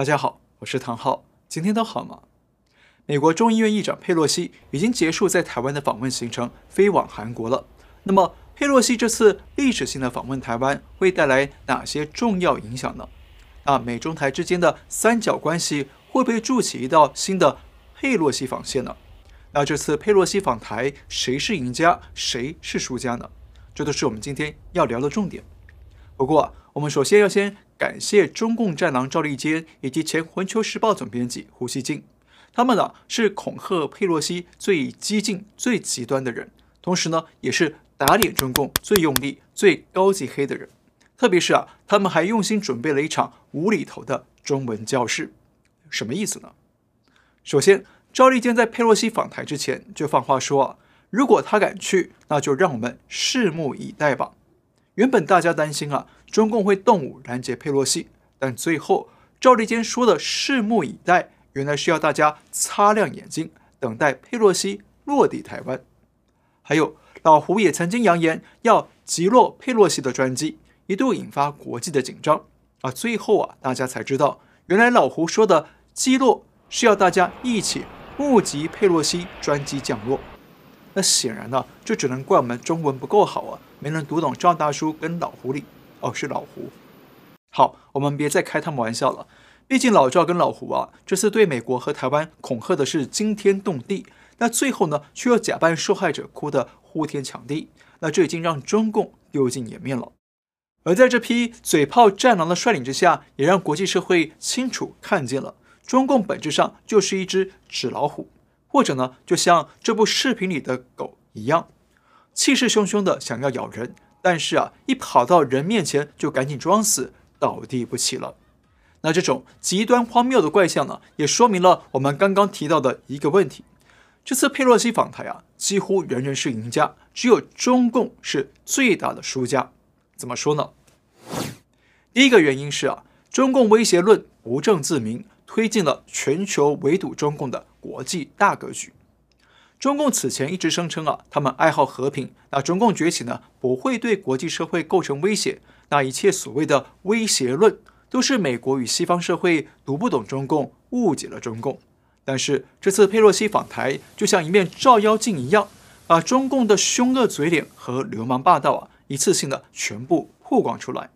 大家好，我是唐浩，今天都好吗？美国众议院议长佩洛西已经结束在台湾的访问行程，飞往韩国了。那么，佩洛西这次历史性的访问台湾，会带来哪些重要影响呢？那美中台之间的三角关系会不会筑起一道新的佩洛西防线呢？那这次佩洛西访台，谁是赢家，谁是输家呢？这都是我们今天要聊的重点。不过，我们首先要先感谢中共战狼赵立坚以及前《环球时报》总编辑胡锡进，他们呢是恐吓佩洛西最激进、最极端的人，同时呢也是打脸中共最用力、最高级黑的人。特别是啊，他们还用心准备了一场无厘头的中文教室，什么意思呢？首先，赵立坚在佩洛西访台之前就放话说啊，如果他敢去，那就让我们拭目以待吧。原本大家担心啊，中共会动武拦截佩洛西，但最后赵立坚说的“拭目以待”，原来是要大家擦亮眼睛，等待佩洛西落地台湾。还有老胡也曾经扬言要击落佩洛西的专机，一度引发国际的紧张啊。最后啊，大家才知道，原来老胡说的击落是要大家一起目击佩洛西专机降落。那显然呢，这只能怪我们中文不够好啊。没能读懂赵大叔跟老狐狸哦，是老胡。好，我们别再开他们玩笑了。毕竟老赵跟老胡啊，这次对美国和台湾恐吓的是惊天动地，那最后呢，却又假扮受害者哭得呼天抢地，那这已经让中共丢尽颜面了。而在这批嘴炮战狼的率领之下，也让国际社会清楚看见了，中共本质上就是一只纸老虎，或者呢，就像这部视频里的狗一样。气势汹汹的想要咬人，但是啊，一跑到人面前就赶紧装死，倒地不起了。那这种极端荒谬的怪象呢，也说明了我们刚刚提到的一个问题：这次佩洛西访台啊，几乎人人是赢家，只有中共是最大的输家。怎么说呢？第一个原因是啊，中共威胁论不证自明，推进了全球围堵中共的国际大格局。中共此前一直声称啊，他们爱好和平，那中共崛起呢，不会对国际社会构成威胁。那一切所谓的威胁论，都是美国与西方社会读不懂中共，误解了中共。但是这次佩洛西访台，就像一面照妖镜一样，把中共的凶恶嘴脸和流氓霸道啊，一次性的全部曝光出来。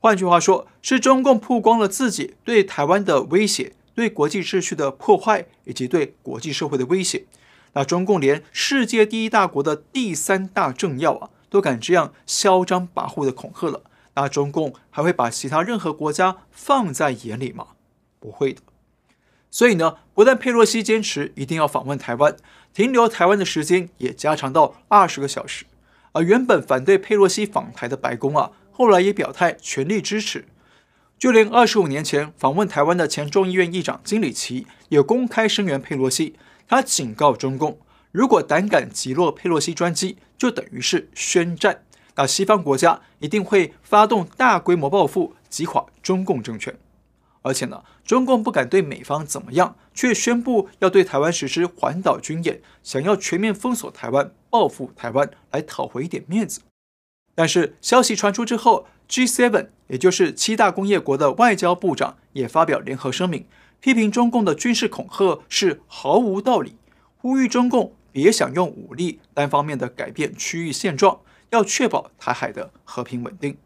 换句话说，是中共曝光了自己对台湾的威胁，对国际秩序的破坏，以及对国际社会的威胁。那中共连世界第一大国的第三大政要啊，都敢这样嚣张跋扈的恐吓了，那中共还会把其他任何国家放在眼里吗？不会的。所以呢，不但佩洛西坚持一定要访问台湾，停留台湾的时间也加长到二十个小时。而原本反对佩洛西访台的白宫啊，后来也表态全力支持。就连二十五年前访问台湾的前众议院议长金里奇也公开声援佩洛西。他警告中共，如果胆敢击落佩洛西专机，就等于是宣战。那西方国家一定会发动大规模报复，击垮中共政权。而且呢，中共不敢对美方怎么样，却宣布要对台湾实施环岛军演，想要全面封锁台湾，报复台湾，来讨回一点面子。但是消息传出之后，G7，也就是七大工业国的外交部长也发表联合声明。批评中共的军事恐吓是毫无道理，呼吁中共别想用武力单方面的改变区域现状，要确保台海的和平稳定。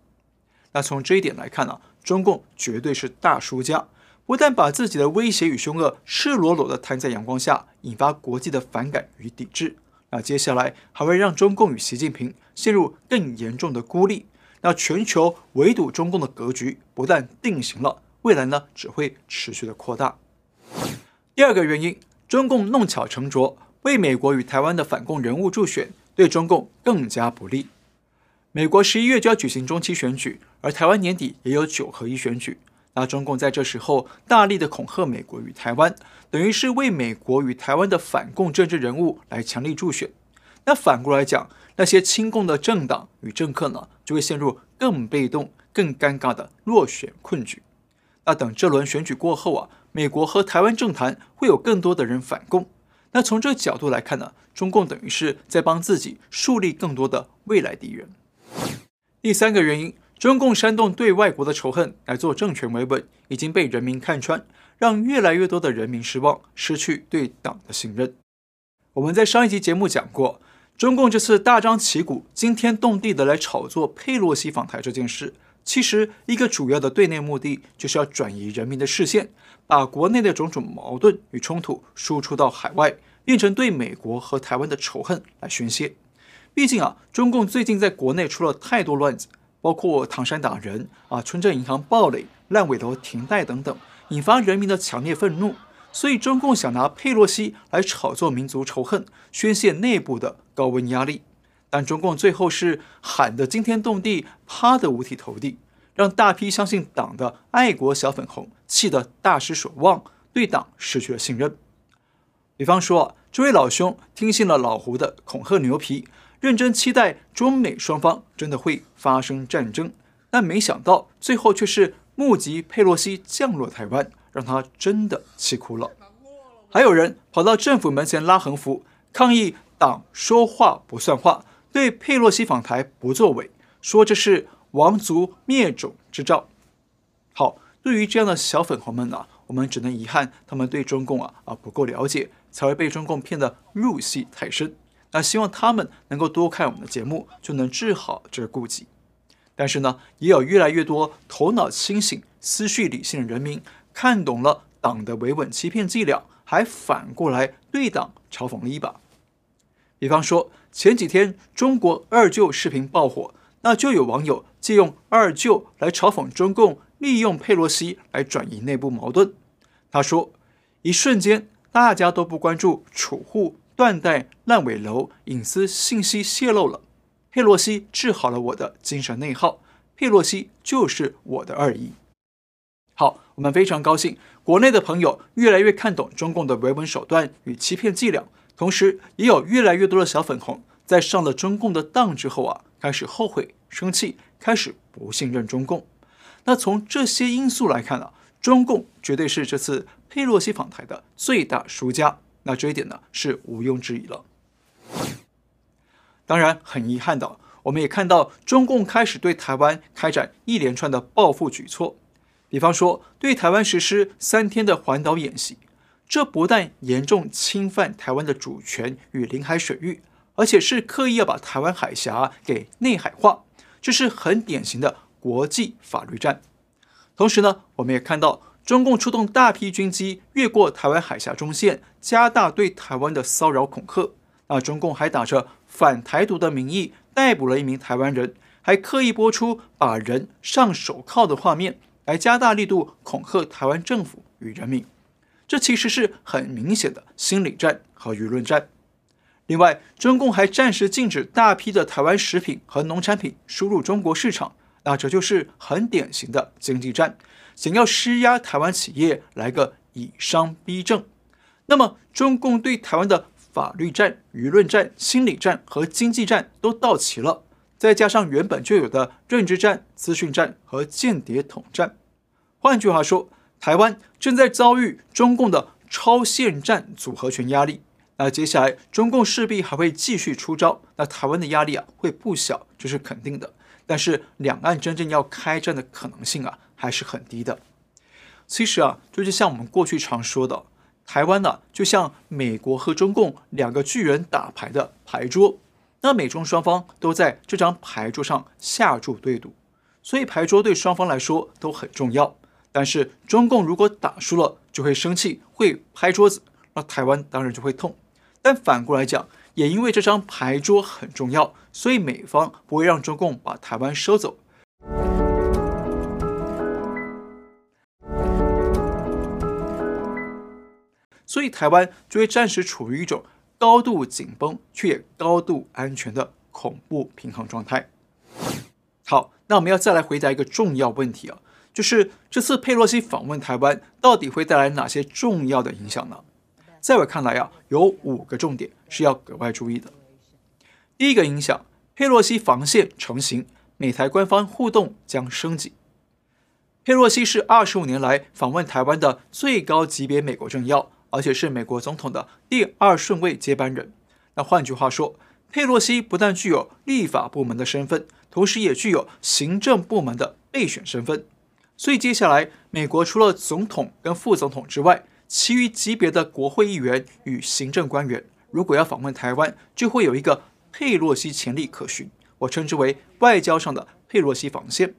那从这一点来看呢、中共绝对是大输家，不但把自己的威胁与凶恶赤裸裸地摊在阳光下，引发国际的反感与抵制。那接下来还会让中共与习近平陷入更严重的孤立。那全球围堵中共的格局不但定型了。未来呢，只会持续的扩大。第二个原因，中共弄巧成拙，为美国与台湾的反共人物助选，对中共更加不利。美国十一月就要举行中期选举，而台湾年底也有九合一选举。那中共在这时候大力的恐吓美国与台湾，等于是为美国与台湾的反共政治人物来强力助选。那反过来讲，那些亲共的政党与政客呢，就会陷入更被动、更尴尬的落选困局。那等这轮选举过后啊，美国和台湾政坛会有更多的人反共。那从这个角度来看呢，中共等于是在帮自己树立更多的未来敌人。第三个原因，中共煽动对外国的仇恨来做政权维稳，已经被人民看穿，让越来越多的人民失望，失去对党的信任。我们在上一集节目讲过，中共这次大张旗鼓、惊天动地的来炒作佩洛西访台这件事，其实一个主要的对内目的就是要转移人民的视线，把国内的种种矛盾与冲突输出到海外，变成对美国和台湾的仇恨来宣泄。毕竟啊，中共最近在国内出了太多乱子。包括唐山打人啊、村镇银行暴雷、烂尾楼停贷等等，引发人民的强烈愤怒。所以中共想拿佩洛西来炒作民族仇恨，宣泄内部的高温压力。但中共最后是喊得惊天动地，趴得五体投地，让大批相信党的爱国小粉红气得大失所望，对党失去了信任。比方说，这位老兄听信了老胡的恐吓牛皮。认真期待中美双方真的会发生战争，但没想到最后却是目击佩洛西降落台湾，让他真的气哭了。还有人跑到政府门前拉横幅，抗议党说话不算话，对佩洛西访台不作为，说这是亡族灭种之兆。好，对于这样的小粉红们呢、我们只能遗憾他们对中共啊啊不够了解，才会被中共骗得入戏太深。那希望他们能够多看我们的节目，就能治好这个痼疾。但是呢，也有越来越多头脑清醒、思绪理性的人民看懂了党的维稳欺骗伎俩，还反过来对党嘲讽了一把。比方说，前几天中国二舅视频爆火，那就有网友借用二舅来嘲讽中共利用佩洛西来转移内部矛盾。他说：“一瞬间，大家都不关注储户。”断贷、烂尾楼、隐私信息泄露了，佩洛西治好了我的精神内耗，佩洛西就是我的二姨。好，我们非常高兴，国内的朋友越来越看懂中共的维稳手段与欺骗伎俩，同时也有越来越多的小粉红在上了中共的当之后啊，开始后悔、生气，开始不信任中共。那从这些因素来看啊，中共绝对是这次佩洛西访台的最大输家。那这一点呢，是毋庸置疑了。当然，很遗憾的，我们也看到中共开始对台湾开展一连串的报复举措，比方说对台湾实施三天的环岛演习，这不但严重侵犯台湾的主权与领海水域，而且是刻意要把台湾海峡给内海化，这是很典型的国际法律战。同时呢，我们也看到。中共出动大批军机越过台湾海峡中线，加大对台湾的骚扰恐吓。那中共还打着反台独的名义逮捕了一名台湾人，还刻意播出把人上手铐的画面，来加大力度恐吓台湾政府与人民。这其实是很明显的心理战和舆论战。另外，中共还暂时禁止大批的台湾食品和农产品输入中国市场，那这就是很典型的经济战。想要施压台湾企业来个以商逼政，那么中共对台湾的法律战、舆论战、心理战和经济战都到齐了，再加上原本就有的认知战、资讯战和间谍统战，换句话说，台湾正在遭遇中共的超限战组合拳压力。那接下来中共势必还会继续出招，那台湾的压力啊会不小，这是肯定的。但是两岸真正要开战的可能性啊。还是很低的。其实啊，就是像我们过去常说的，台湾呢、就像美国和中共两个巨人打牌的牌桌，那美中双方都在这张牌桌上下注对赌，所以牌桌对双方来说都很重要。但是中共如果打输了，就会生气，会拍桌子，那台湾当然就会痛。但反过来讲，也因为这张牌桌很重要，所以美方不会让中共把台湾收走。所以台湾就会暂时处于一种高度紧绷却也高度安全的恐怖平衡状态。好，那我们要再来回答一个重要问题啊，就是这次佩洛西访问台湾到底会带来哪些重要的影响呢？在我看来啊，有五个重点是要格外注意的。第一个影响，佩洛西防线成型，美台官方互动将升级。佩洛西是二十五年来访问台湾的最高级别美国政要。而且是美国总统的第二顺位接班人。那换句话说，佩洛西不但具有立法部门的身份，同时也具有行政部门的备选身份。所以接下来，美国除了总统跟副总统之外，其余级别的国会议员与行政官员，如果要访问台湾，就会有一个佩洛西潜力可循。我称之为外交上的佩洛西防线。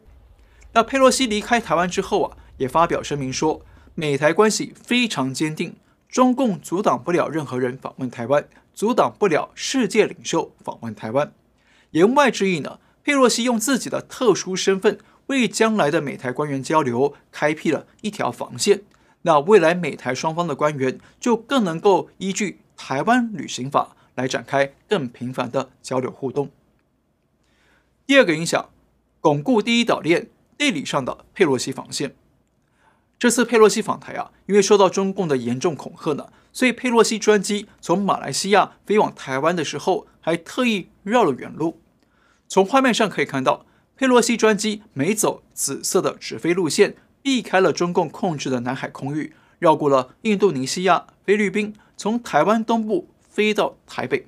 那佩洛西离开台湾之后啊，也发表声明说，美台关系非常坚定，中共阻挡不了任何人访问台湾，阻挡不了世界领袖访问台湾。言外之意呢，佩洛西用自己的特殊身份，为将来的美台官员交流开辟了一条防线。那未来美台双方的官员就更能够依据台湾旅行法来展开更频繁的交流互动。第二个影响，巩固第一岛链地理上的佩洛西防线。这次佩洛西访台啊，因为受到中共的严重恐吓呢，所以佩洛西专机从马来西亚飞往台湾的时候，还特意绕了远路。从画面上可以看到，佩洛西专机没走紫色的直飞路线，避开了中共控制的南海空域，绕过了印度尼西亚、菲律宾，从台湾东部飞到台北。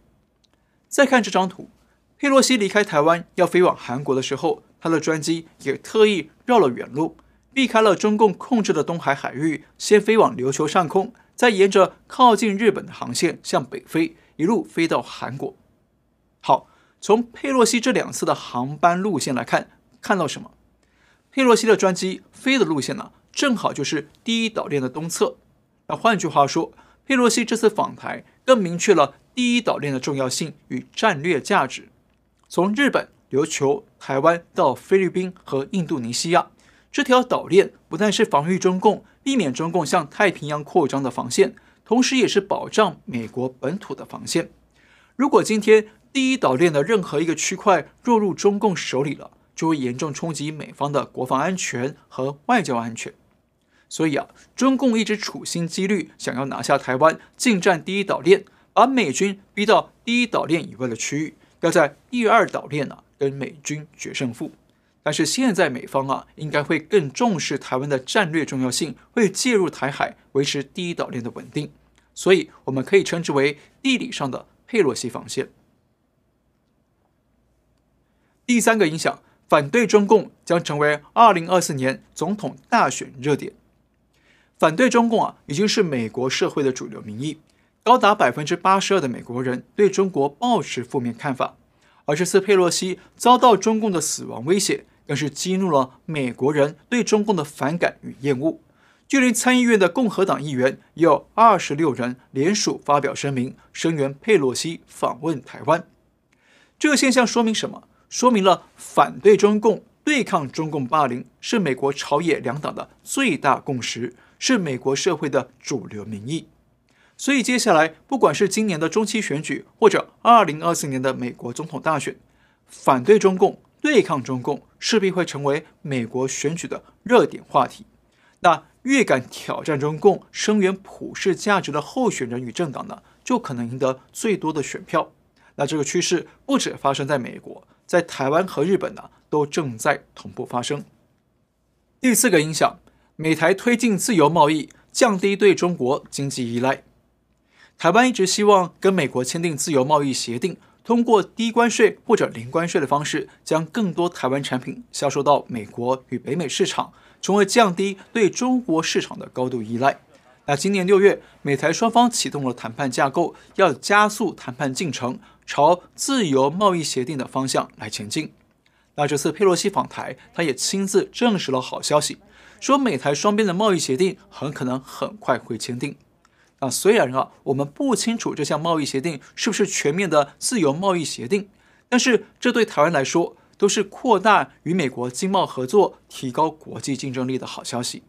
再看这张图。佩洛西离开台湾要飞往韩国的时候，他的专机也特意绕了远路，避开了中共控制的东海海域，先飞往琉球上空，再沿着靠近日本的航线向北飞，一路飞到韩国。从佩洛西这两次的航班路线来看，看到什么？佩洛西的专机飞的路线呢，正好就是第一岛链的东侧。那换句话说，佩洛西这次访台更明确了第一岛链的重要性与战略价值。从日本、琉球、台湾到菲律宾和印度尼西亚，这条岛链不但是防御中共、避免中共向太平洋扩张的防线，同时也是保障美国本土的防线。如果今天第一岛链的任何一个区块落入中共手里了，就会严重冲击美方的国防安全和外交安全。所以啊，中共一直处心积虑想要拿下台湾，进占第一岛链，把美军逼到第一岛链以外的区域。要在第二岛链呢，跟美军决胜负，但是现在美方啊，应该会更重视台湾的战略重要性，会介入台海，维持第一岛链的稳定，所以我们可以称之为地理上的佩洛西防线。第三个影响，反对中共将成为二零二四年总统大选热点。反对中共啊，已经是美国社会的主流民意。高达百分之八十二的美国人对中国抱持负面看法，而这次佩洛西遭到中共的死亡威胁，更是激怒了美国人对中共的反感与厌恶。就连参议院的共和党议员也有二十六人联署发表声明，声援佩洛西访问台湾。这个现象说明什么？说明了反对中共、对抗中共霸凌是美国朝野两党的最大共识，是美国社会的主流民意。所以接下来，不管是今年的中期选举，或者二零二四年的美国总统大选，反对中共、对抗中共，势必会成为美国选举的热点话题。那越敢挑战中共、声援普世价值的候选人与政党呢，就可能赢得最多的选票。那这个趋势不止发生在美国，在台湾和日本呢，都正在同步发生。第四个影响，美台推进自由贸易，降低对中国经济依赖。台湾一直希望跟美国签订自由贸易协定，通过低关税或者零关税的方式，将更多台湾产品销售到美国与北美市场，从而降低对中国市场的高度依赖。那今年六月，美台双方启动了谈判架构，要加速谈判进程，朝自由贸易协定的方向来前进。那这次佩洛西访台，他也亲自证实了好消息，说美台双边的贸易协定很可能很快会签订。啊，虽然啊，我们不清楚这项贸易协定是不是全面的自由贸易协定，但是这对台湾来说都是扩大与美国经贸合作、提高国际竞争力的好消息。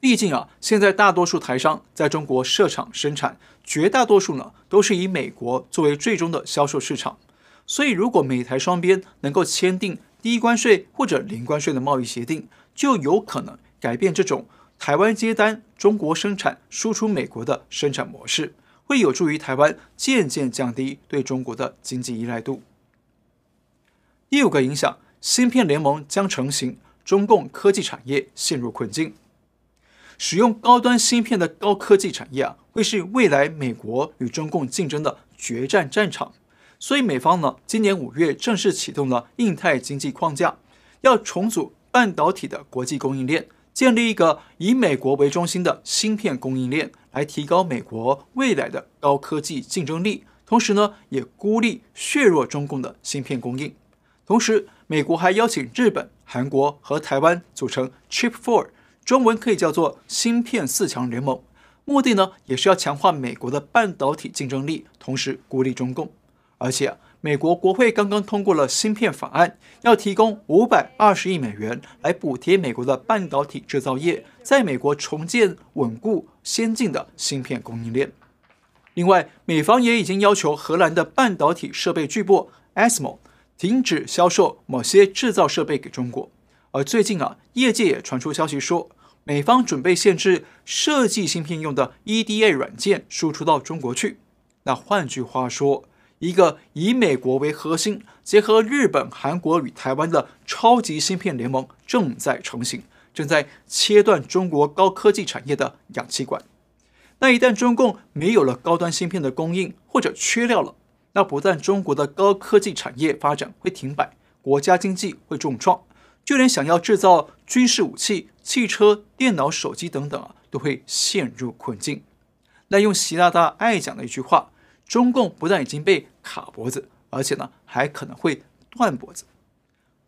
毕竟啊，现在大多数台商在中国设厂生产，绝大多数呢都是以美国作为最终的销售市场。所以，如果美台双边能够签订低关税或者零关税的贸易协定，就有可能改变这种。台湾接单，中国生产，输出美国的生产模式，会有助于台湾渐渐降低对中国的经济依赖度。第五个影响，芯片联盟将成型，中共科技产业陷入困境。使用高端芯片的高科技产业啊，会是未来美国与中共竞争的决战战场。所以美方呢，今年五月正式启动了印太经济框架，要重组半导体的国际供应链，建立一个以美国为中心的芯片供应链，来提高美国未来的高科技竞争力。同时呢，也孤立削弱中共的芯片供应。同时，美国还邀请日本、韩国和台湾组成 Chip Four，中文可以叫做芯片四强联盟。目的呢，也是要强化美国的半导体竞争力，同时孤立中共。而且，美国国会刚刚通过了芯片法案，要提供五百二十亿美元来补贴美国的半导体制造业，在美国重建稳固先进的芯片供应链。另外，美方也已经要求荷兰的半导体设备巨擘 ASML 停止销售某些制造设备给中国。而最近啊，业界也传出消息说，美方准备限制设计芯片用的 EDA 软件输出到中国去。那换句话说，一个以美国为核心，结合日本、韩国与台湾的超级芯片联盟正在成型，正在切断中国高科技产业的氧气管。那一旦中共没有了高端芯片的供应，或者缺料了，那不但中国的高科技产业发展会停摆，国家经济会重创，就连想要制造军事武器、汽车、电脑、手机等等啊，都会陷入困境。那用习大大爱讲的一句话，中共不但已经被卡脖子，而且呢，还可能会断脖子。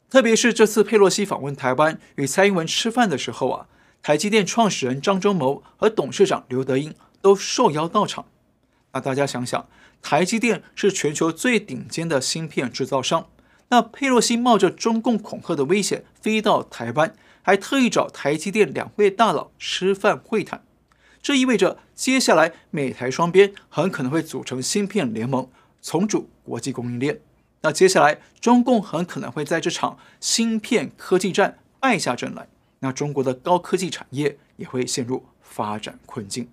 特别是这次佩洛西访问台湾与蔡英文吃饭的时候啊。台积电创始人张忠谋和董事长刘德音都受邀到场。那大家想想，台积电是全球最顶尖的芯片制造商。那佩洛西冒着中共恐吓的危险飞到台湾，还特意找台积电两位大佬吃饭会谈。这意味着接下来美台双边很可能会组成芯片联盟，重组国际供应链。那接下来中共很可能会在这场芯片科技战败下阵来。那中国的高科技产业也会陷入发展困境。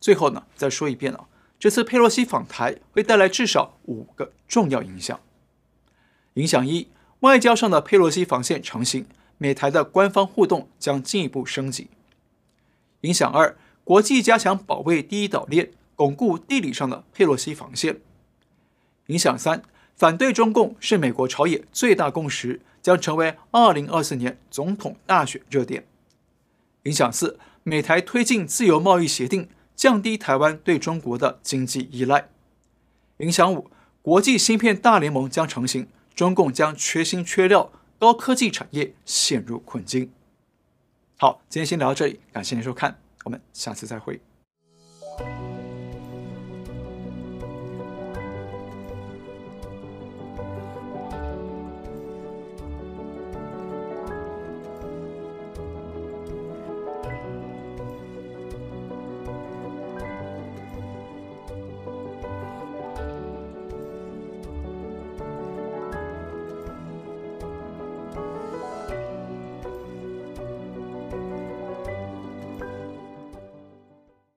最后呢，再说一遍啊，这次佩洛西访台会带来至少五个重要影响。影响一，外交上的佩洛西防线成型，美台的官方互动将进一步升级。影响二，国际加强保卫第一岛链，巩固地理上的佩洛西防线。影响三，反对中共是美国朝野最大共识。将成为二零二四年总统大选热点。影响四，美台推进自由贸易协定，降低台湾对中国的经济依赖。影响五，国际芯片大联盟将成型，中共将缺芯缺料，高科技产业陷入困境。好，今天先聊到这里，感谢您收看，我们下次再会。